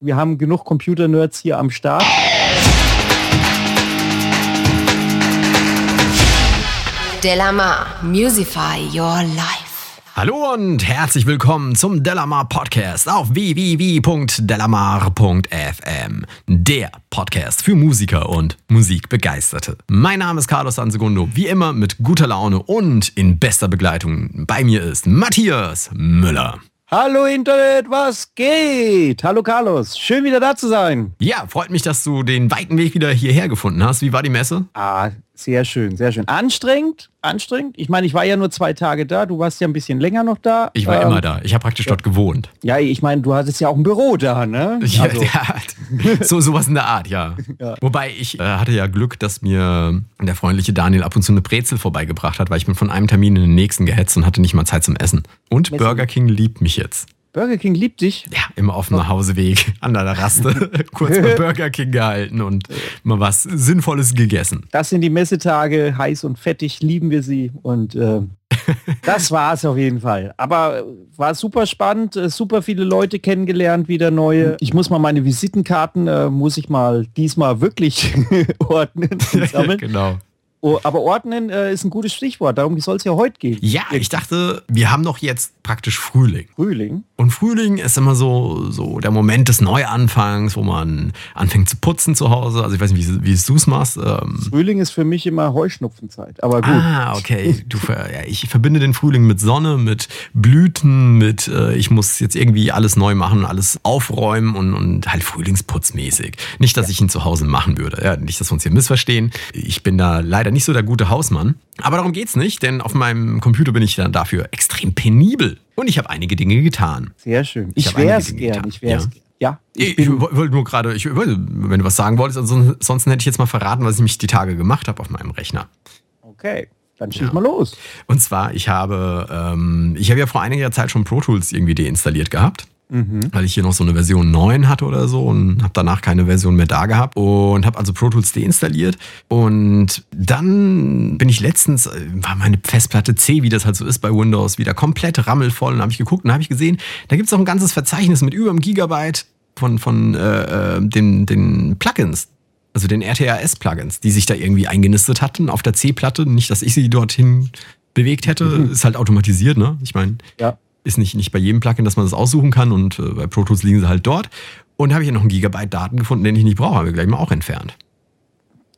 Wir haben genug Computer-Nerds hier am Start. Delamar, Musify Your Life. Hallo und herzlich willkommen zum Delamar Podcast auf www.delamar.fm. Der Podcast für Musiker und Musikbegeisterte. Mein Name ist Carlos Sansegundo, wie immer mit guter Laune und in bester Begleitung. Bei mir ist Matthias Müller. Hallo Internet, was geht? Hallo Carlos, schön wieder da zu sein. Ja, freut mich, dass du den weiten Weg wieder hierher gefunden hast. Wie war die Messe? Ah, sehr schön, sehr schön. Anstrengend, anstrengend. Ich meine, ich war ja nur zwei Tage da. Du warst ja ein bisschen länger noch da. Ich war ähm, immer da. Ich habe praktisch ja. dort gewohnt. Ja, ich meine, du hattest ja auch ein Büro da, ne? Ja, also. ja so sowas in der Art, ja. ja. Wobei ich äh, hatte ja Glück, dass mir der freundliche Daniel ab und zu eine Brezel vorbeigebracht hat, weil ich bin von einem Termin in den nächsten gehetzt und hatte nicht mal Zeit zum Essen. Und Messen. Burger King liebt mich jetzt. Burger King liebt dich. Ja, immer auf dem Nachhauseweg an der Raste kurz bei Burger King gehalten und mal was Sinnvolles gegessen. Das sind die Messetage, heiß und fettig, lieben wir sie und äh, das war es auf jeden Fall. Aber war super spannend, äh, super viele Leute kennengelernt, wieder neue. Ich muss mal meine Visitenkarten, äh, muss ich mal diesmal wirklich ordnen sammeln. genau. Oh, aber ordnen äh, ist ein gutes Stichwort, darum soll es ja heute gehen. Ja, ich dachte, wir haben doch jetzt praktisch Frühling. Frühling? Und Frühling ist immer so, so der Moment des Neuanfangs, wo man anfängt zu putzen zu Hause. Also ich weiß nicht, wie, wie du es machst. Ähm Frühling ist für mich immer Heuschnupfenzeit, aber gut. Ah, okay. Du, ja, ich verbinde den Frühling mit Sonne, mit Blüten, mit äh, ich muss jetzt irgendwie alles neu machen, alles aufräumen und, und halt frühlingsputzmäßig. Nicht, dass ja. ich ihn zu Hause machen würde. Ja, nicht, dass wir uns hier missverstehen. Ich bin da leider nicht so der gute Hausmann. Aber darum geht's nicht, denn auf meinem Computer bin ich dann dafür extrem penibel. Und ich habe einige Dinge getan. Sehr schön. Ich, ich wäre es gern. Ich wäre ja. Ja, ich, ich wollte nur gerade, ich, wenn du was sagen wolltest, ansonsten hätte ich jetzt mal verraten, was ich mich die Tage gemacht habe auf meinem Rechner. Okay, dann schieß ja. mal los. Und zwar, ich habe, ähm, ich habe ja vor einiger Zeit schon Pro Tools irgendwie deinstalliert gehabt. Mhm. Weil ich hier noch so eine Version 9 hatte oder so und habe danach keine Version mehr da gehabt und habe also Pro Tools deinstalliert. Und dann bin ich letztens, äh, war meine Festplatte C, wie das halt so ist bei Windows, wieder komplett rammelvoll und habe ich geguckt und habe ich gesehen, da gibt es auch ein ganzes Verzeichnis mit über einem Gigabyte von, von äh, äh den, den Plugins, also den RTRS-Plugins, die sich da irgendwie eingenistet hatten auf der C-Platte. Nicht, dass ich sie dorthin bewegt hätte, mhm. ist halt automatisiert, ne? Ich meine, ja ist nicht, nicht bei jedem Plugin, dass man das aussuchen kann und äh, bei Pro Tools liegen sie halt dort. Und habe ich ja noch einen Gigabyte Daten gefunden, den ich nicht brauche, haben wir gleich mal auch entfernt.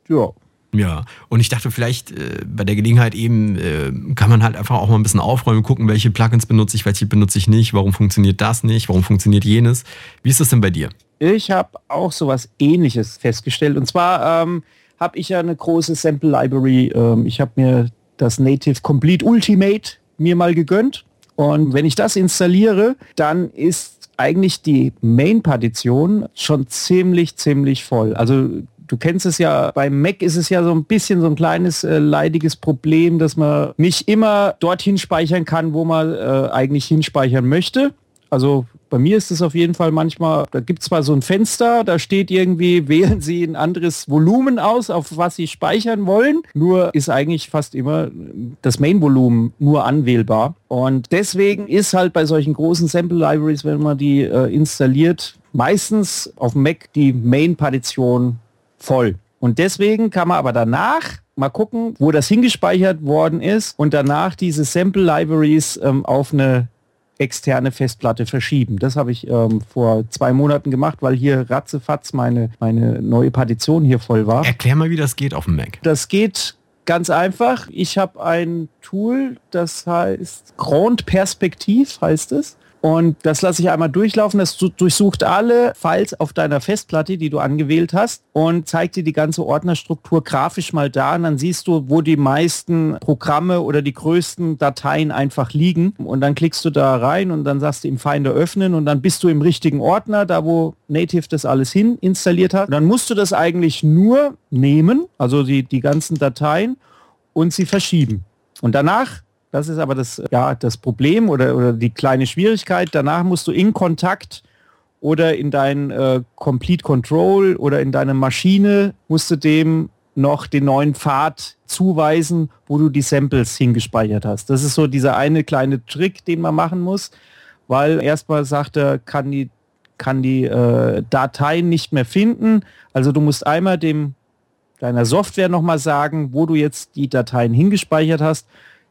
Ja. Ja, und ich dachte vielleicht äh, bei der Gelegenheit eben äh, kann man halt einfach auch mal ein bisschen aufräumen, gucken, welche Plugins benutze ich, welche benutze ich nicht, warum funktioniert das nicht, warum funktioniert jenes. Wie ist das denn bei dir? Ich habe auch sowas ähnliches festgestellt. Und zwar ähm, habe ich ja eine große Sample Library. Ähm, ich habe mir das Native Complete Ultimate mir mal gegönnt und wenn ich das installiere, dann ist eigentlich die Main-Partition schon ziemlich, ziemlich voll. Also du kennst es ja, beim Mac ist es ja so ein bisschen so ein kleines äh, leidiges Problem, dass man nicht immer dorthin speichern kann, wo man äh, eigentlich hinspeichern möchte. Also bei mir ist es auf jeden Fall manchmal, da gibt es zwar so ein Fenster, da steht irgendwie, wählen Sie ein anderes Volumen aus, auf was Sie speichern wollen. Nur ist eigentlich fast immer das Main-Volumen nur anwählbar. Und deswegen ist halt bei solchen großen Sample-Libraries, wenn man die äh, installiert, meistens auf dem Mac die Main-Partition voll. Und deswegen kann man aber danach mal gucken, wo das hingespeichert worden ist und danach diese Sample Libraries ähm, auf eine externe Festplatte verschieben. Das habe ich ähm, vor zwei Monaten gemacht, weil hier ratzefatz meine, meine neue Partition hier voll war. Erklär mal, wie das geht auf dem Mac. Das geht ganz einfach. Ich habe ein Tool, das heißt Grand Perspektiv heißt es. Und das lasse ich einmal durchlaufen. Das durchsucht alle Files auf deiner Festplatte, die du angewählt hast und zeigt dir die ganze Ordnerstruktur grafisch mal da. Und dann siehst du, wo die meisten Programme oder die größten Dateien einfach liegen. Und dann klickst du da rein und dann sagst du im Finder öffnen und dann bist du im richtigen Ordner, da wo Native das alles hin installiert hat. Und dann musst du das eigentlich nur nehmen, also die, die ganzen Dateien und sie verschieben. Und danach das ist aber das, ja, das Problem oder, oder die kleine Schwierigkeit. Danach musst du in Kontakt oder in dein äh, Complete Control oder in deine Maschine musst du dem noch den neuen Pfad zuweisen, wo du die Samples hingespeichert hast. Das ist so dieser eine kleine Trick, den man machen muss, weil erstmal sagt er, kann die kann die äh, Dateien nicht mehr finden. Also du musst einmal dem deiner Software nochmal sagen, wo du jetzt die Dateien hingespeichert hast.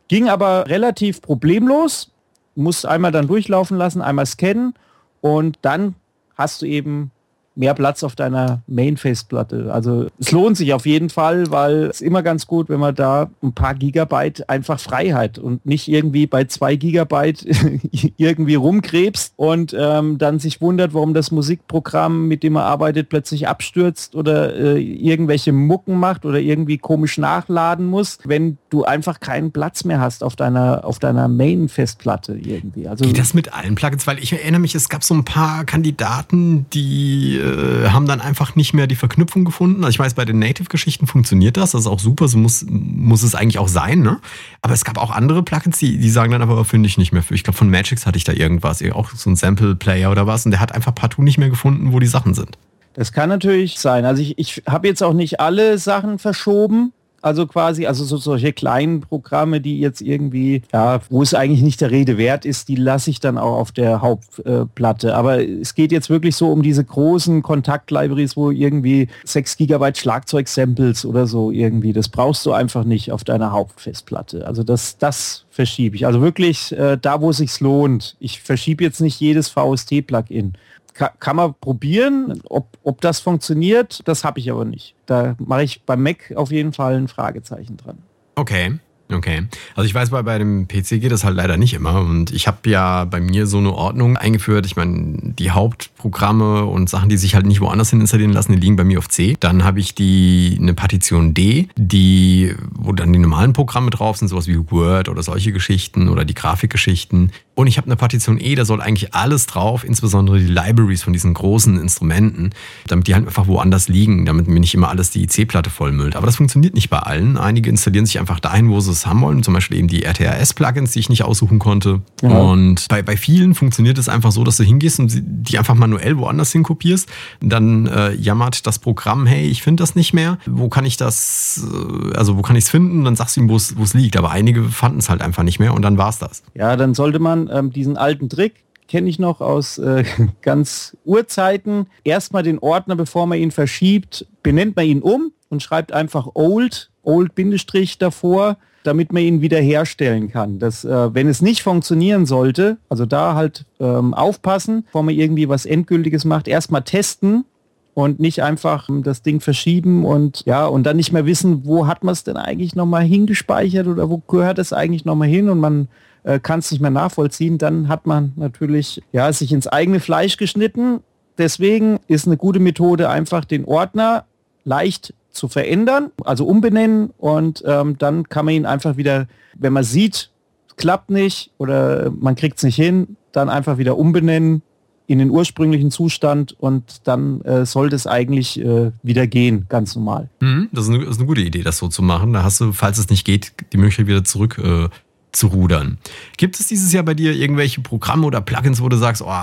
Ging aber relativ problemlos. Musst einmal dann durchlaufen lassen, einmal scannen und dann hast du eben mehr Platz auf deiner Main-Festplatte. Also es lohnt sich auf jeden Fall, weil es immer ganz gut, wenn man da ein paar Gigabyte einfach frei hat und nicht irgendwie bei zwei Gigabyte irgendwie rumkrebst und ähm, dann sich wundert, warum das Musikprogramm, mit dem man arbeitet, plötzlich abstürzt oder äh, irgendwelche Mucken macht oder irgendwie komisch nachladen muss, wenn du einfach keinen Platz mehr hast auf deiner auf deiner Main-Festplatte irgendwie. Also Geht das mit allen Plugins? Weil ich erinnere mich, es gab so ein paar Kandidaten, die äh, haben dann einfach nicht mehr die Verknüpfung gefunden. Also ich weiß, bei den Native-Geschichten funktioniert das, das ist auch super, so muss, muss es eigentlich auch sein, ne? Aber es gab auch andere Plugins, die, die sagen dann aber, oh, finde ich nicht mehr. Ich glaube, von Magix hatte ich da irgendwas, auch so ein Sample-Player oder was, und der hat einfach partout nicht mehr gefunden, wo die Sachen sind. Das kann natürlich sein. Also ich, ich habe jetzt auch nicht alle Sachen verschoben, also quasi, also so solche kleinen Programme, die jetzt irgendwie, ja, wo es eigentlich nicht der Rede wert ist, die lasse ich dann auch auf der Hauptplatte. Aber es geht jetzt wirklich so um diese großen Kontakt-Libraries, wo irgendwie 6 Gigabyte Schlagzeug-Samples oder so irgendwie, das brauchst du einfach nicht auf deiner Hauptfestplatte. Also das, das verschiebe ich. Also wirklich äh, da, wo es sich lohnt. Ich verschiebe jetzt nicht jedes VST-Plugin kann, man probieren, ob, ob das funktioniert, das habe ich aber nicht. Da mache ich beim Mac auf jeden Fall ein Fragezeichen dran. Okay. Okay. Also ich weiß, bei, bei dem PC geht das halt leider nicht immer. Und ich habe ja bei mir so eine Ordnung eingeführt. Ich meine, die Hauptprogramme und Sachen, die sich halt nicht woanders hin installieren lassen, die liegen bei mir auf C. Dann habe ich die eine Partition D, die, wo dann die normalen Programme drauf sind, sowas wie Word oder solche Geschichten oder die Grafikgeschichten. Und ich habe eine Partition E, da soll eigentlich alles drauf, insbesondere die Libraries von diesen großen Instrumenten, damit die halt einfach woanders liegen, damit mir nicht immer alles die C-Platte vollmüllt. Aber das funktioniert nicht bei allen. Einige installieren sich einfach dahin, wo sie es haben wollen, zum Beispiel eben die RTRS-Plugins, die ich nicht aussuchen konnte. Ja. Und bei, bei vielen funktioniert es einfach so, dass du hingehst und die einfach manuell woanders hinkopierst. Dann äh, jammert das Programm, hey, ich finde das nicht mehr. Wo kann ich das, äh, also wo kann ich es finden? Dann sagst du ihm, wo es liegt. Aber einige fanden es halt einfach nicht mehr und dann war es das. Ja, dann sollte man ähm, diesen alten Trick, kenne ich noch aus äh, ganz Urzeiten. Erstmal den Ordner, bevor man ihn verschiebt, benennt man ihn um und schreibt einfach old, old Bindestrich davor, damit man ihn wiederherstellen kann. Das, äh, wenn es nicht funktionieren sollte, also da halt ähm, aufpassen, bevor man irgendwie was Endgültiges macht, erstmal testen und nicht einfach ähm, das Ding verschieben und ja und dann nicht mehr wissen, wo hat man es denn eigentlich nochmal hingespeichert oder wo gehört es eigentlich nochmal hin und man äh, kann es nicht mehr nachvollziehen, dann hat man natürlich ja, sich ins eigene Fleisch geschnitten. Deswegen ist eine gute Methode einfach den Ordner leicht zu verändern, also umbenennen und ähm, dann kann man ihn einfach wieder, wenn man sieht, klappt nicht oder man kriegt es nicht hin, dann einfach wieder umbenennen in den ursprünglichen Zustand und dann äh, sollte es eigentlich äh, wieder gehen, ganz normal. Mhm, das, ist eine, das, ist eine, gute Idee, das so zu machen. Da hast du, falls es nicht geht, die Möglichkeit wieder zurück äh, zu rudern. Gibt es dieses Jahr bei dir irgendwelche Programme oder Plugins, wo du sagst, oh,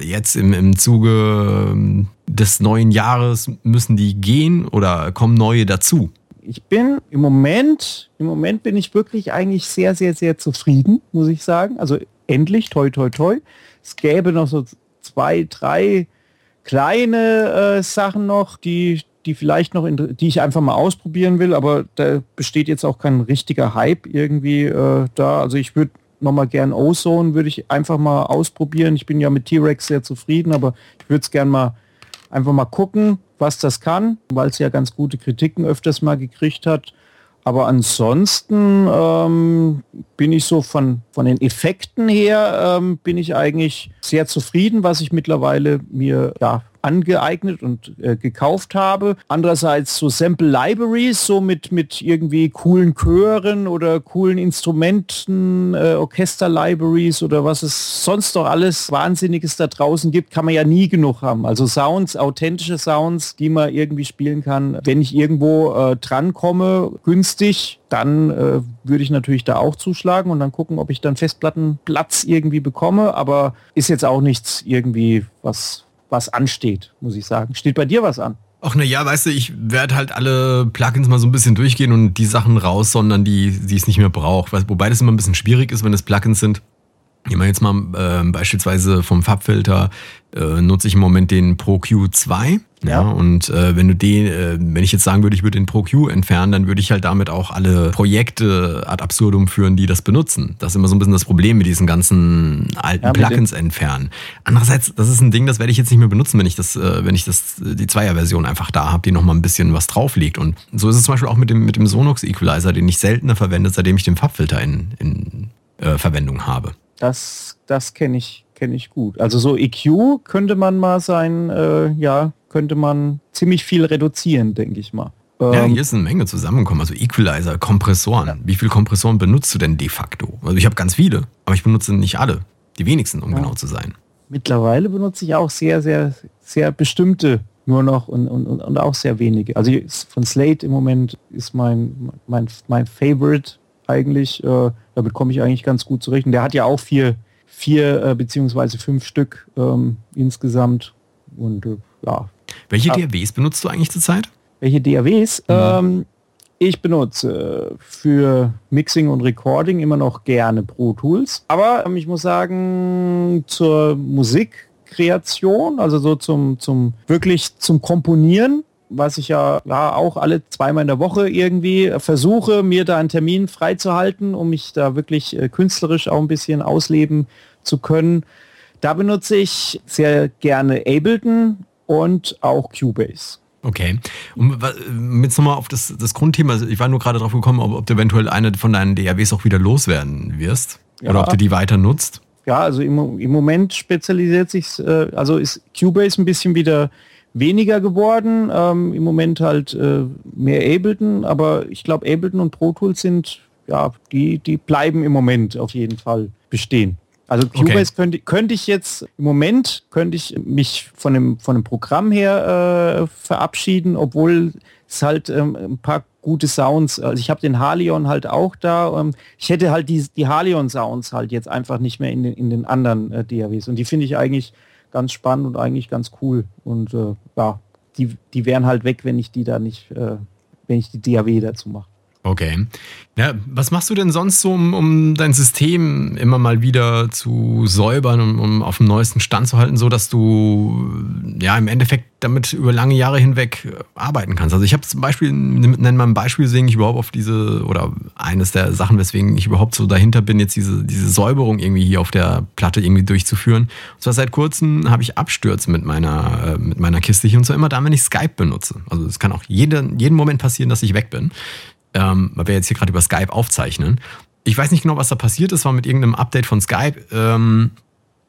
jetzt im, im Zuge ähm, des neuen Jahres müssen die gehen oder kommen neue dazu? Ich bin im Moment, im Moment bin ich wirklich eigentlich sehr, sehr, sehr zufrieden, muss ich sagen. Also endlich, toi, toi, toi. Es gäbe noch so zwei, drei kleine äh, Sachen noch, die, die vielleicht noch, in, die ich einfach mal ausprobieren will, aber da besteht jetzt auch kein richtiger Hype irgendwie äh, da. Also ich würde nochmal gern Ozone, würde ich einfach mal ausprobieren. Ich bin ja mit T-Rex sehr zufrieden, aber ich würde es gern mal einfach mal gucken, was das kann, weil es ja ganz gute Kritiken öfters mal gekriegt hat. Aber ansonsten ähm, bin ich so von, von den Effekten her, ähm, bin ich eigentlich sehr zufrieden, was ich mittlerweile mir ja, angeeignet und äh, gekauft habe. Andererseits so Sample Libraries, so mit, mit irgendwie coolen Chören oder coolen Instrumenten, äh, Orchester Libraries oder was es sonst noch alles Wahnsinniges da draußen gibt, kann man ja nie genug haben. Also Sounds, authentische Sounds, die man irgendwie spielen kann. Wenn ich irgendwo äh, drankomme, günstig, dann äh, würde ich natürlich da auch zuschlagen und dann gucken, ob ich dann Festplattenplatz irgendwie bekomme. Aber ist jetzt auch nichts irgendwie, was was ansteht, muss ich sagen. Steht bei dir was an? Ach na ja, weißt du, ich werde halt alle Plugins mal so ein bisschen durchgehen und die Sachen raussondern, die, die es nicht mehr braucht. Wobei das immer ein bisschen schwierig ist, wenn es Plugins sind, Nehmen wir jetzt mal äh, beispielsweise vom Farbfilter äh, nutze ich im Moment den Pro Q2. Ja. ja und äh, wenn du den, äh, wenn ich jetzt sagen würde, ich würde den Pro Q entfernen, dann würde ich halt damit auch alle Projekte ad absurdum führen, die das benutzen. Das ist immer so ein bisschen das Problem mit diesen ganzen alten ja, Plugins entfernen. Andererseits, das ist ein Ding, das werde ich jetzt nicht mehr benutzen, wenn ich das, äh, wenn ich das, die Zweier-Version einfach da habe, die nochmal ein bisschen was drauf liegt. Und so ist es zum Beispiel auch mit dem, mit dem Sonox Equalizer, den ich seltener verwende, seitdem ich den Farbfilter in, in äh, Verwendung habe. Das, das kenne ich, kenne ich gut. Also so EQ könnte man mal sein, äh, ja, könnte man ziemlich viel reduzieren, denke ich mal. Ja, ähm, hier ist eine Menge zusammengekommen. Also Equalizer, Kompressoren. Ja. Wie viele Kompressoren benutzt du denn de facto? Also ich habe ganz viele, aber ich benutze nicht alle. Die wenigsten, um ja. genau zu sein. Mittlerweile benutze ich auch sehr, sehr, sehr bestimmte nur noch und, und, und auch sehr wenige. Also von Slate im Moment ist mein, mein, mein Favorite eigentlich. Äh, damit komme ich eigentlich ganz gut zurecht. Und der hat ja auch vier, vier äh, beziehungsweise fünf Stück ähm, insgesamt. Und äh, ja. Welche DAWs benutzt du eigentlich zurzeit? Welche DAWs? Ja. Ähm, ich benutze für Mixing und Recording immer noch gerne Pro Tools. Aber ähm, ich muss sagen, zur Musikkreation, also so zum, zum wirklich zum Komponieren, was ich ja, ja auch alle zweimal in der Woche irgendwie versuche, mir da einen Termin freizuhalten, um mich da wirklich äh, künstlerisch auch ein bisschen ausleben zu können. Da benutze ich sehr gerne Ableton und auch Cubase. Okay. Und jetzt nochmal auf das, das Grundthema, also ich war nur gerade drauf gekommen, ob, ob, du eventuell eine von deinen DAWs auch wieder loswerden wirst. Ja. Oder ob du die weiter nutzt. Ja, also im, im Moment spezialisiert sich, äh, also ist Cubase ein bisschen wieder weniger geworden. Ähm, Im Moment halt äh, mehr Ableton, aber ich glaube Ableton und Pro Tools sind, ja, die, die bleiben im Moment auf jeden Fall bestehen. Also Cubase okay. könnte, könnte ich jetzt, im Moment könnte ich mich von dem, von dem Programm her äh, verabschieden, obwohl es halt ähm, ein paar gute Sounds, also ich habe den Halion halt auch da. Ähm, ich hätte halt die, die Halion Sounds halt jetzt einfach nicht mehr in den, in den anderen äh, DAWs und die finde ich eigentlich ganz spannend und eigentlich ganz cool. Und äh, ja, die, die wären halt weg, wenn ich die da nicht, äh, wenn ich die DAW dazu mache. Okay. Ja, was machst du denn sonst so, um, um dein System immer mal wieder zu säubern, um, um auf dem neuesten Stand zu halten, so dass du ja im Endeffekt damit über lange Jahre hinweg äh, arbeiten kannst? Also ich habe zum Beispiel, nenn mal ein Beispiel, weswegen ich überhaupt auf diese, oder eines der Sachen, weswegen ich überhaupt so dahinter bin, jetzt diese, diese Säuberung irgendwie hier auf der Platte irgendwie durchzuführen. Und zwar seit kurzem habe ich Abstürze mit meiner, äh, mit meiner Kiste hier und zwar immer dann, wenn ich Skype benutze. Also es kann auch jeden, jeden Moment passieren, dass ich weg bin ähm, weil wir jetzt hier gerade über Skype aufzeichnen. Ich weiß nicht genau, was da passiert ist, war mit irgendeinem Update von Skype, ähm,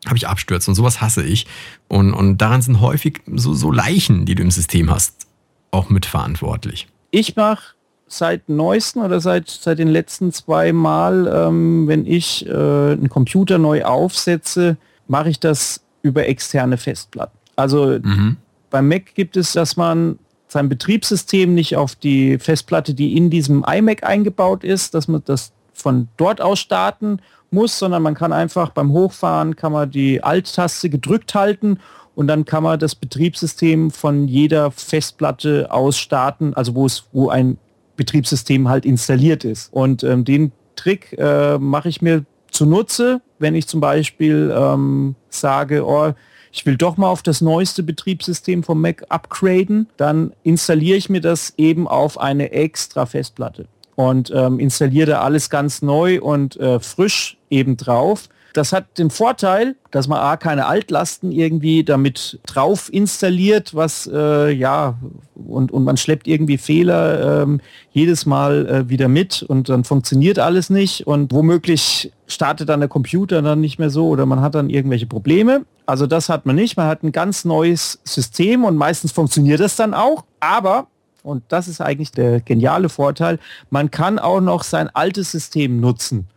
habe ich Abstürze und sowas hasse ich. Und, und daran sind häufig so, so Leichen, die du im System hast, auch mitverantwortlich. Ich mache seit neuesten oder seit, seit den letzten zwei Mal, ähm, wenn ich äh, einen Computer neu aufsetze, mache ich das über externe Festplatten. Also mhm. beim Mac gibt es, dass man sein Betriebssystem nicht auf die Festplatte, die in diesem iMac eingebaut ist, dass man das von dort aus starten muss, sondern man kann einfach beim Hochfahren kann man die Alt-Taste gedrückt halten und dann kann man das Betriebssystem von jeder Festplatte aus starten, also wo es, wo ein Betriebssystem halt installiert ist. Und ähm, den Trick äh, mache ich mir zunutze, wenn ich zum Beispiel ähm, sage, oh, ich will doch mal auf das neueste Betriebssystem vom Mac upgraden, dann installiere ich mir das eben auf eine extra Festplatte und ähm, installiere da alles ganz neu und äh, frisch eben drauf. Das hat den Vorteil, dass man A, keine Altlasten irgendwie damit drauf installiert, was äh, ja, und, und man schleppt irgendwie Fehler ähm, jedes Mal äh, wieder mit und dann funktioniert alles nicht und womöglich startet dann der Computer dann nicht mehr so oder man hat dann irgendwelche Probleme. Also das hat man nicht. Man hat ein ganz neues System und meistens funktioniert das dann auch. Aber, und das ist eigentlich der geniale Vorteil, man kann auch noch sein altes System nutzen.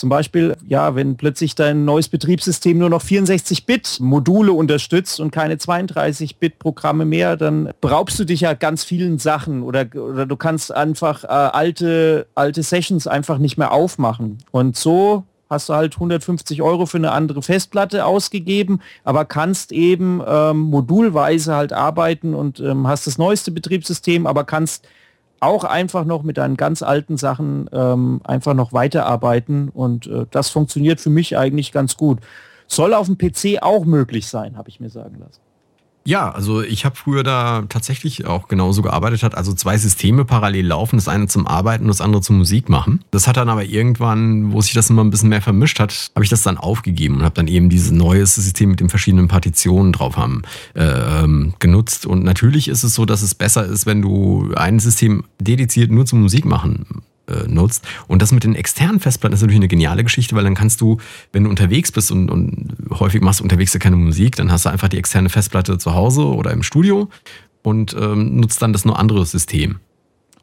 Zum Beispiel, ja, wenn plötzlich dein neues Betriebssystem nur noch 64-Bit-Module unterstützt und keine 32-Bit-Programme mehr, dann beraubst du dich ja ganz vielen Sachen oder, oder du kannst einfach äh, alte, alte Sessions einfach nicht mehr aufmachen. Und so hast du halt 150 Euro für eine andere Festplatte ausgegeben, aber kannst eben ähm, modulweise halt arbeiten und ähm, hast das neueste Betriebssystem, aber kannst auch einfach noch mit deinen ganz alten Sachen ähm, einfach noch weiterarbeiten und äh, das funktioniert für mich eigentlich ganz gut. Soll auf dem PC auch möglich sein, habe ich mir sagen lassen. Ja, also ich habe früher da tatsächlich auch genauso gearbeitet, hat also zwei Systeme parallel laufen, das eine zum Arbeiten und das andere zum Musik machen. Das hat dann aber irgendwann, wo sich das immer ein bisschen mehr vermischt hat, habe ich das dann aufgegeben und habe dann eben dieses neue System mit den verschiedenen Partitionen drauf haben äh, ähm, genutzt. Und natürlich ist es so, dass es besser ist, wenn du ein System dediziert nur zum Musik machen äh, nutzt. Und das mit den externen Festplatten ist natürlich eine geniale Geschichte, weil dann kannst du, wenn du unterwegs bist und, und häufig machst du unterwegs ja keine Musik, dann hast du einfach die externe Festplatte zu Hause oder im Studio und ähm, nutzt dann das nur andere System.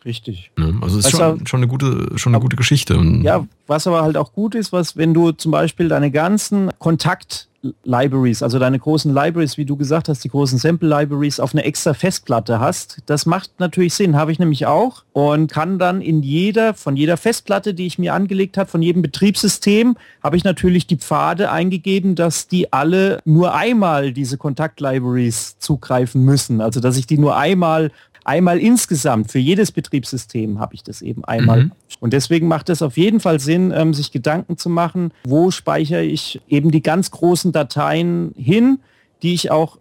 Richtig. Ne? Also es ist schon, schon, eine gute, schon eine gute Geschichte. Ja, was aber halt auch gut ist, was, wenn du zum Beispiel deine ganzen Kontakt Libraries, also deine großen Libraries, wie du gesagt hast, die großen Sample Libraries auf eine extra Festplatte hast. Das macht natürlich Sinn, habe ich nämlich auch und kann dann in jeder, von jeder Festplatte, die ich mir angelegt habe, von jedem Betriebssystem, habe ich natürlich die Pfade eingegeben, dass die alle nur einmal diese Kontakt-Libraries zugreifen müssen. Also dass ich die nur einmal einmal insgesamt, für jedes Betriebssystem habe ich das eben einmal. Mhm. Und deswegen macht es auf jeden Fall Sinn, ähm, sich Gedanken zu machen, wo speichere ich eben die ganz großen Dateien hin, die ich auch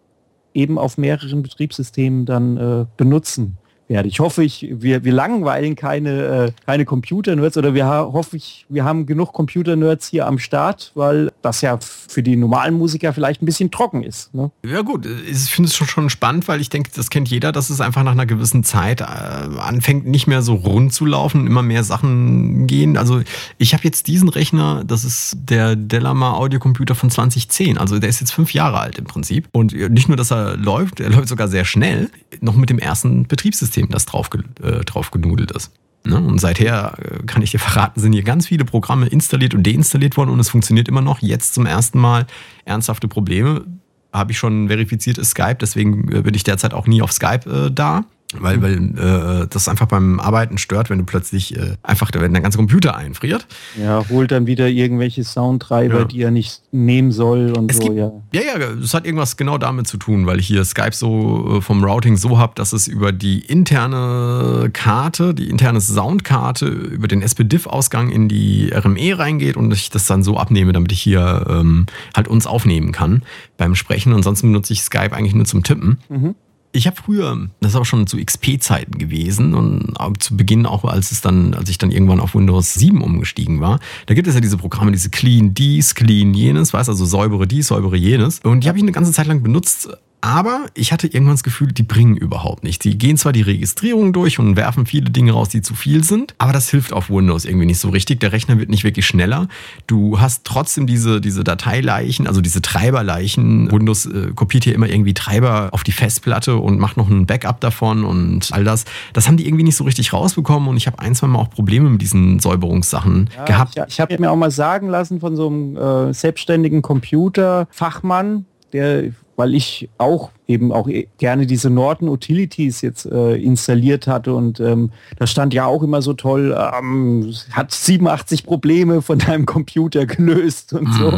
eben auf mehreren Betriebssystemen dann äh, benutzen werde. Ich hoffe, ich, wir, wir langweilen keine, äh, keine Computer-Nerds oder wir hoffe ich, wir haben genug Computer-Nerds hier am Start, weil das ja für die normalen Musiker vielleicht ein bisschen trocken ist. Ne? Ja gut, ich finde es schon, schon spannend, weil ich denke, das kennt jeder, dass es einfach nach einer gewissen Zeit äh, anfängt, nicht mehr so rund zu laufen, immer mehr Sachen gehen. Also ich habe jetzt diesen Rechner, das ist der Delamar Audiocomputer von 2010, also der ist jetzt fünf Jahre alt im Prinzip. Und nicht nur, dass er läuft, er läuft sogar sehr schnell, noch mit dem ersten Betriebssystem Betriebssystem, das drauf, äh, drauf genudelt ist. Ne? Und seither äh, kann ich dir verraten, sind hier ganz viele Programme installiert und deinstalliert worden und es funktioniert immer noch. Jetzt zum ersten Mal ernsthafte Probleme. Habe ich schon verifiziert, ist Skype, deswegen äh, bin ich derzeit auch nie auf Skype äh, da. Weil, weil äh, das einfach beim Arbeiten stört, wenn du plötzlich äh, einfach, wenn der ganze Computer einfriert. Ja, holt dann wieder irgendwelche Soundtreiber, ja. die er nicht nehmen soll und es so, gibt, ja. Ja, ja, das hat irgendwas genau damit zu tun, weil ich hier Skype so äh, vom Routing so habe, dass es über die interne Karte, die interne Soundkarte, über den SPDIF-Ausgang in die RME reingeht und ich das dann so abnehme, damit ich hier ähm, halt uns aufnehmen kann beim Sprechen. Ansonsten benutze ich Skype eigentlich nur zum Tippen. Mhm. Ich habe früher, das ist aber schon zu XP-Zeiten gewesen und zu Beginn auch, als es dann, als ich dann irgendwann auf Windows 7 umgestiegen war, da gibt es ja diese Programme, diese Clean dies, Clean jenes, weißt also säubere dies, säubere jenes. Und die habe ich eine ganze Zeit lang benutzt, aber ich hatte irgendwann das Gefühl, die bringen überhaupt nichts. Die gehen zwar die Registrierung durch und werfen viele Dinge raus, die zu viel sind, aber das hilft auf Windows irgendwie nicht so richtig. Der Rechner wird nicht wirklich schneller. Du hast trotzdem diese, diese Dateileichen, also diese Treiberleichen. Windows äh, kopiert hier immer irgendwie Treiber auf die Festplatte und macht noch ein Backup davon und all das. Das haben die irgendwie nicht so richtig rausbekommen und ich habe ein, zwei Mal auch Probleme mit diesen Säuberungssachen ja, gehabt. Ich, ich habe mir auch mal sagen lassen von so einem äh, selbstständigen Computerfachmann, der weil ich auch eben auch gerne diese Norton Utilities jetzt äh, installiert hatte und ähm, da stand ja auch immer so toll, ähm, hat 87 Probleme von deinem Computer gelöst und mhm. so.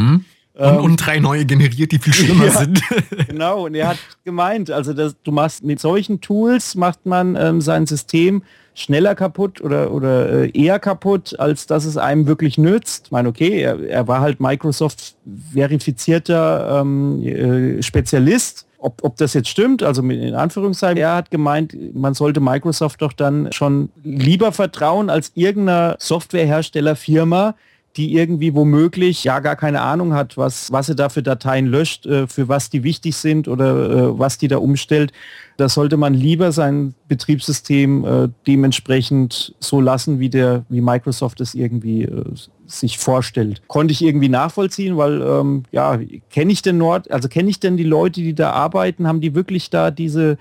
Und, ähm, und, drei neue generiert, die viel schlimmer ja, sind. genau, und er hat gemeint, also das, du machst mit solchen Tools macht man ähm, sein System schneller kaputt oder, oder äh, eher kaputt, als dass es einem wirklich nützt. Ich meine, okay, er, er war halt Microsoft verifizierter ähm, äh, Spezialist. Ob, ob das jetzt stimmt, also in Anführungszeichen, er hat gemeint, man sollte Microsoft doch dann schon lieber vertrauen als irgendeiner Softwareherstellerfirma, die irgendwie womöglich ja gar keine Ahnung hat, was, was sie da für Dateien löscht, äh, für was die wichtig sind oder äh, was die da umstellt. Da sollte man lieber sein Betriebssystem äh, dementsprechend so lassen, wie der, wie Microsoft es irgendwie sich vorstellt. Konnte ich irgendwie nachvollziehen, weil ähm, ja, kenne ich denn Nord, also kenne ich denn die Leute, die da arbeiten, haben die wirklich da diese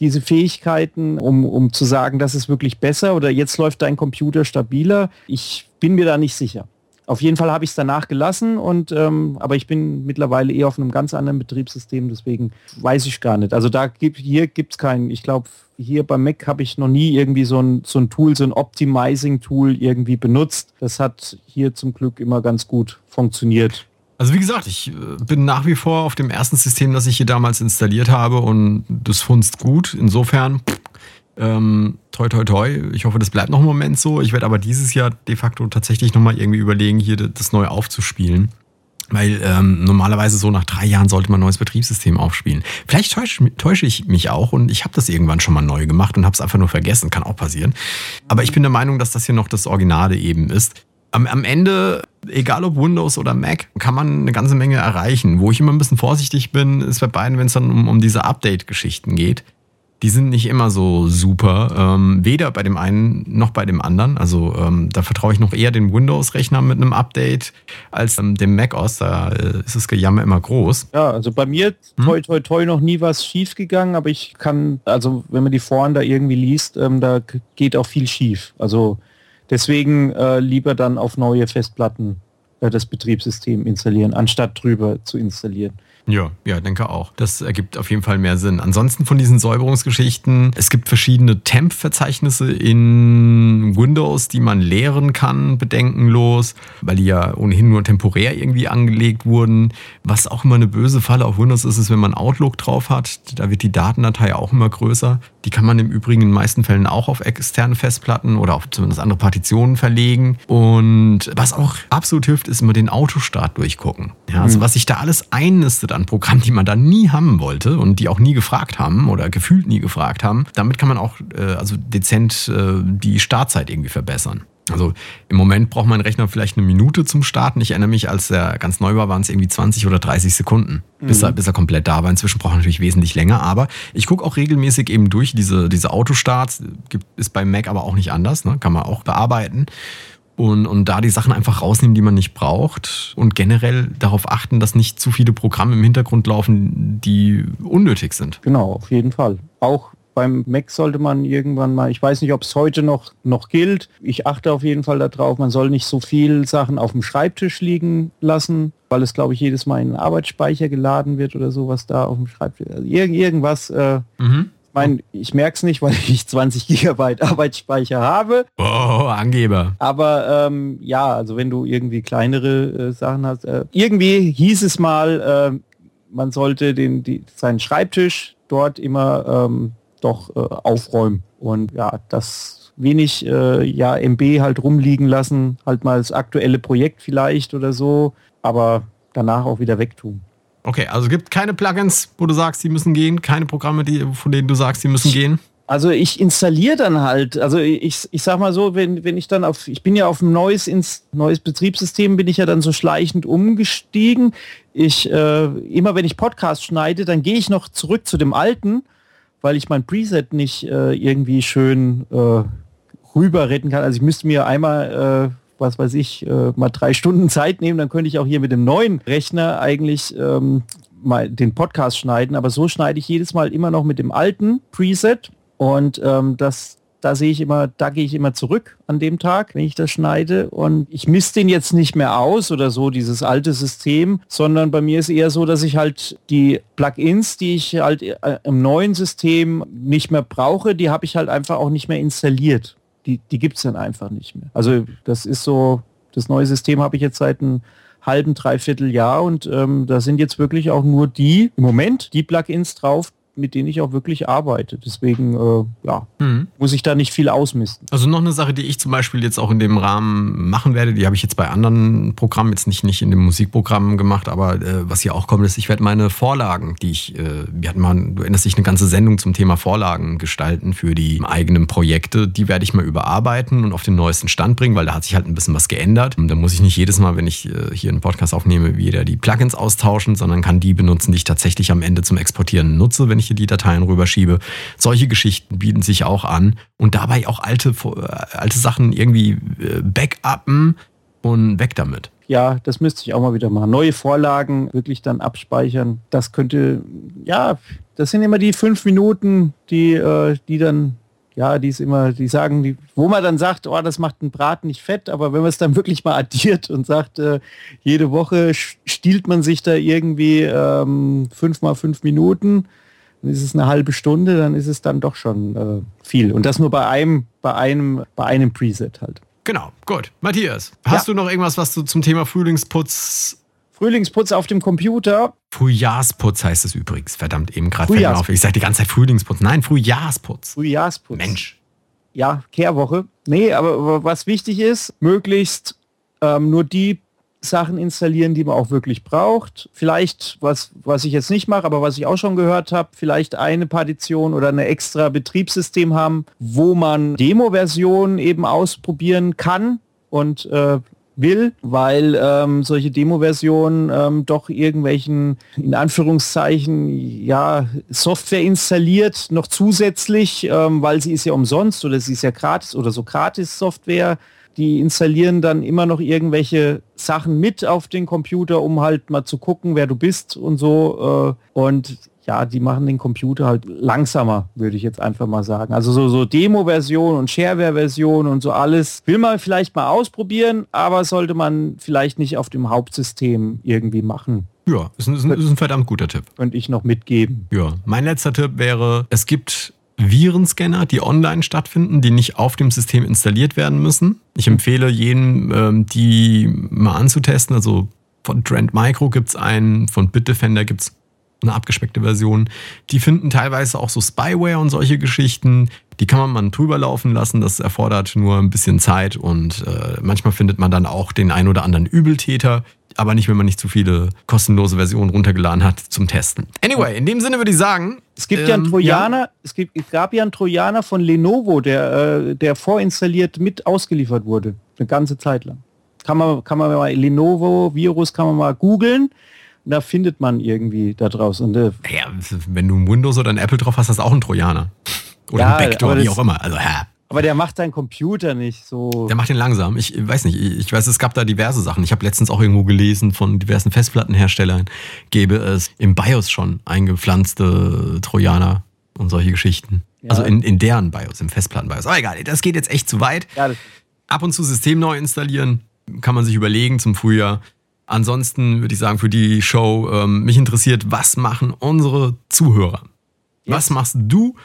diese Fähigkeiten, um, um zu sagen, das ist wirklich besser oder jetzt läuft dein Computer stabiler. Ich bin mir da nicht sicher. Auf jeden Fall habe ich es danach gelassen und ähm, aber ich bin mittlerweile eher auf einem ganz anderen Betriebssystem, deswegen weiß ich gar nicht. Also da gibt hier gibt es keinen, ich glaube, hier beim Mac habe ich noch nie irgendwie so ein, so ein Tool, so ein Optimizing-Tool irgendwie benutzt. Das hat hier zum Glück immer ganz gut funktioniert. Also wie gesagt, ich äh, bin nach wie vor auf dem ersten System, das ich hier damals installiert habe und das funzt gut. Insofern Ähm, toi, toi, toi. Ich hoffe, das bleibt noch einen Moment so. Ich werde aber dieses Jahr de facto tatsächlich nochmal irgendwie überlegen, hier das neu aufzuspielen. Weil ähm, normalerweise so nach drei Jahren sollte man ein neues Betriebssystem aufspielen. Vielleicht täusche, täusche ich mich auch und ich habe das irgendwann schon mal neu gemacht und habe es einfach nur vergessen. Kann auch passieren. Aber ich bin der Meinung, dass das hier noch das Originale eben ist. Am, am Ende, egal ob Windows oder Mac, kann man eine ganze Menge erreichen. Wo ich immer ein bisschen vorsichtig bin, ist bei beiden, wenn es dann um, um diese Update-Geschichten geht die sind nicht immer so super. Ähm, weder bei dem einen noch bei dem anderen. Also ähm, da vertraue ich noch eher dem Windows-Rechner mit einem Update als ähm, dem macOS. Da äh, ist das Gejammer immer groß. Ja, also bei mir hm? toi toi toi noch nie was schief gegangen, aber ich kann, also wenn man die Foren da irgendwie liest, ähm, da geht auch viel schief. Also deswegen äh, lieber dann auf neue Festplatten äh, das Betriebssystem installieren, anstatt drüber zu installieren. Ja, ja, denke auch. Das ergibt auf jeden Fall mehr Sinn. Ansonsten von diesen Säuberungsgeschichten, es gibt verschiedene Temp-Verzeichnisse in Windows, die man leeren kann, bedenkenlos, weil die ja ohnehin nur temporär irgendwie angelegt wurden. Was auch immer eine böse Falle auf Windows ist, ist, wenn man Outlook drauf hat, da wird die Datendatei auch immer größer. Die kann man im Übrigen in den meisten Fällen auch auf externe Festplatten oder auf zumindest andere Partitionen verlegen. Und was auch absolut hilft, ist immer den Autostart durchgucken. Ja, also mhm. was sich da alles einnistet an Programmen, die man da nie haben wollte und die auch nie gefragt haben oder gefühlt nie gefragt haben, damit kann man auch äh, also dezent äh, die Startzeit irgendwie verbessern. Also im Moment braucht mein Rechner vielleicht eine Minute zum Starten. Ich erinnere mich, als er ganz neu war, waren es irgendwie 20 oder 30 Sekunden, bis, mhm. er, bis er komplett da war. Inzwischen braucht er natürlich wesentlich länger, aber ich gucke auch regelmäßig eben durch diese, diese Autostarts. Gibt, ist bei Mac aber auch nicht anders, ne? kann man auch bearbeiten. Und, und da die Sachen einfach rausnehmen, die man nicht braucht und generell darauf achten, dass nicht zu viele Programme im Hintergrund laufen, die unnötig sind. Genau, auf jeden Fall. Auch beim Mac sollte man irgendwann mal, ich weiß nicht, ob es heute noch, noch gilt, ich achte auf jeden Fall darauf, man soll nicht so viel Sachen auf dem Schreibtisch liegen lassen, weil es, glaube ich, jedes Mal in den Arbeitsspeicher geladen wird oder sowas da auf dem Schreibtisch. Also irgend, irgendwas, äh, mhm. Ich meine, ich merke es nicht, weil ich 20 Gigabyte Arbeitsspeicher habe. Oh, Angeber. Aber ähm, ja, also wenn du irgendwie kleinere äh, Sachen hast. Äh, irgendwie hieß es mal, äh, man sollte den, die, seinen Schreibtisch dort immer ähm, doch äh, aufräumen. Und ja, das wenig äh, ja MB halt rumliegen lassen, halt mal das aktuelle Projekt vielleicht oder so, aber danach auch wieder wegtun. Okay, also gibt keine Plugins, wo du sagst, die müssen gehen, keine Programme, die, von denen du sagst, die müssen gehen. Also ich installiere dann halt, also ich, ich sag mal so, wenn, wenn ich dann auf, ich bin ja auf ein neues, ins, neues Betriebssystem, bin ich ja dann so schleichend umgestiegen. Ich, äh, immer wenn ich Podcast schneide, dann gehe ich noch zurück zu dem alten weil ich mein Preset nicht äh, irgendwie schön äh, rüber retten kann. Also ich müsste mir einmal, äh, was weiß ich, äh, mal drei Stunden Zeit nehmen, dann könnte ich auch hier mit dem neuen Rechner eigentlich ähm, mal den Podcast schneiden. Aber so schneide ich jedes Mal immer noch mit dem alten Preset. Und ähm, das, da sehe ich immer, da gehe ich immer zurück an dem Tag, wenn ich das schneide. Und ich misst den jetzt nicht mehr aus oder so, dieses alte System, sondern bei mir ist eher so, dass ich halt die Plugins, die ich halt äh, im neuen System nicht mehr brauche, die habe ich halt einfach auch nicht mehr installiert. Die, die gibt es dann einfach nicht mehr. Also das ist so, das neue System habe ich jetzt seit einem halben, dreiviertel Jahr und ähm, da sind jetzt wirklich auch nur die, im Moment, die Plugins drauf, mit denen ich auch wirklich arbeite. Deswegen, äh, ja, mhm. muss ich da nicht viel ausmisten. Also noch eine Sache, die ich zum Beispiel jetzt auch in dem Rahmen machen werde, die habe ich jetzt bei anderen Programmen, jetzt nicht, nicht in dem Musikprogramm gemacht, aber äh, was hier auch kommt, ist, ich werde meine Vorlagen, die ich, äh, wir hatten mal, du erinnerst dich, eine ganze Sendung zum Thema Vorlagen gestalten für die eigenen Projekte, die werde ich mal überarbeiten und auf den neuesten Stand bringen, weil da hat sich halt ein bisschen was geändert. Und da muss ich nicht jedes Mal, wenn ich äh, hier einen Podcast aufnehme, wieder die Plugins austauschen, sondern kann die benutzen, die ich tatsächlich am Ende zum Exportieren nutze, wenn ich hier die Dateien rüberschiebe. Solche Geschichten bieten sich auch an und dabei auch alte, äh, alte Sachen irgendwie äh, backuppen und weg damit. Ja, das müsste ich auch mal wieder machen. Neue Vorlagen wirklich dann abspeichern. Das könnte, ja, das sind immer die fünf Minuten, die, äh, die dann ja, die ist immer, die sagen, die, wo man dann sagt, oh, das macht einen Braten nicht fett, aber wenn man es dann wirklich mal addiert und sagt, äh, jede Woche stiehlt man sich da irgendwie ähm, fünf mal fünf Minuten, dann ist es eine halbe Stunde, dann ist es dann doch schon äh, viel. Und das nur bei einem, bei einem, bei einem Preset halt. Genau, gut. Matthias, hast ja. du noch irgendwas, was du zum Thema Frühlingsputz Frühlingsputz auf dem Computer. Frühjahrsputz heißt es übrigens. Verdammt, eben gerade auf. Ich sage die ganze Zeit Frühlingsputz. Nein, Frühjahrsputz. Frühjahrsputz. Mensch. Ja, Kehrwoche. Nee, aber was wichtig ist, möglichst ähm, nur die Sachen installieren, die man auch wirklich braucht. Vielleicht, was, was ich jetzt nicht mache, aber was ich auch schon gehört habe, vielleicht eine Partition oder eine extra Betriebssystem haben, wo man Demo-Versionen eben ausprobieren kann und äh, will, weil ähm, solche Demo-Versionen ähm, doch irgendwelchen, in Anführungszeichen, ja, Software installiert, noch zusätzlich, ähm, weil sie ist ja umsonst oder sie ist ja gratis oder so gratis Software. Die installieren dann immer noch irgendwelche Sachen mit auf den Computer, um halt mal zu gucken, wer du bist und so. Äh, und ja, die machen den Computer halt langsamer, würde ich jetzt einfach mal sagen. Also so, so Demo-Version und Shareware-Version und so alles will man vielleicht mal ausprobieren, aber sollte man vielleicht nicht auf dem Hauptsystem irgendwie machen. Ja, ist ein, ist ein, ist ein verdammt guter Tipp. Könnte ich noch mitgeben. Ja, mein letzter Tipp wäre, es gibt Virenscanner, die online stattfinden, die nicht auf dem System installiert werden müssen. Ich empfehle jedem, ähm, die mal anzutesten. Also von Trend Micro gibt es einen, von Bitdefender gibt es eine abgespeckte Version. Die finden teilweise auch so Spyware und solche Geschichten. Die kann man mal drüber laufen lassen. Das erfordert nur ein bisschen Zeit und äh, manchmal findet man dann auch den ein oder anderen Übeltäter. Aber nicht, wenn man nicht zu viele kostenlose Versionen runtergeladen hat zum Testen. Anyway, in dem Sinne würde ich sagen. Es gibt ähm, ja einen Trojaner, ja? Es, gibt, es gab ja einen Trojaner von Lenovo, der, äh, der vorinstalliert mit ausgeliefert wurde. Eine ganze Zeit lang. Kann man, kann man mal Lenovo-Virus kann man mal googeln da findet man irgendwie da draußen. Und, äh, ja, wenn du ein Windows oder ein Apple drauf hast, hast du auch einen Trojaner. Oder ja, ein Backdoor, wie auch immer. Also, hä? Aber der macht deinen Computer nicht so. Der macht den langsam. Ich weiß nicht. Ich weiß, es gab da diverse Sachen. Ich habe letztens auch irgendwo gelesen von diversen Festplattenherstellern, gäbe es im BIOS schon eingepflanzte Trojaner und solche Geschichten. Ja. Also in, in deren BIOS, im Festplatten-BIOS. Aber egal, das geht jetzt echt zu weit. Ja, Ab und zu System neu installieren, kann man sich überlegen zum Frühjahr. Ansonsten würde ich sagen, für die Show, ähm, mich interessiert, was machen unsere Zuhörer? Yes. Was machst du,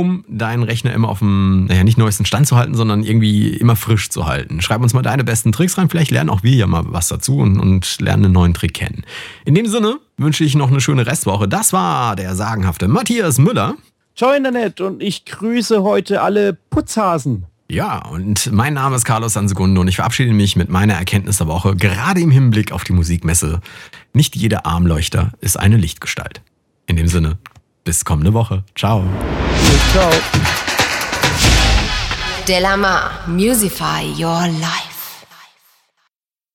um deinen Rechner immer auf dem, naja, nicht neuesten Stand zu halten, sondern irgendwie immer frisch zu halten? Schreib uns mal deine besten Tricks rein. Vielleicht lernen auch wir ja mal was dazu und, und lernen einen neuen Trick kennen. In dem Sinne wünsche ich noch eine schöne Restwoche. Das war der sagenhafte Matthias Müller. Ciao Internet und ich grüße heute alle Putzhasen. Ja, und mein Name ist Carlos Sansegundo und ich verabschiede mich mit meiner Erkenntnis der Woche, gerade im Hinblick auf die Musikmesse. Nicht jeder Armleuchter ist eine Lichtgestalt. In dem Sinne, bis kommende Woche. Ciao. Ciao. Delamar, Musify Your Life.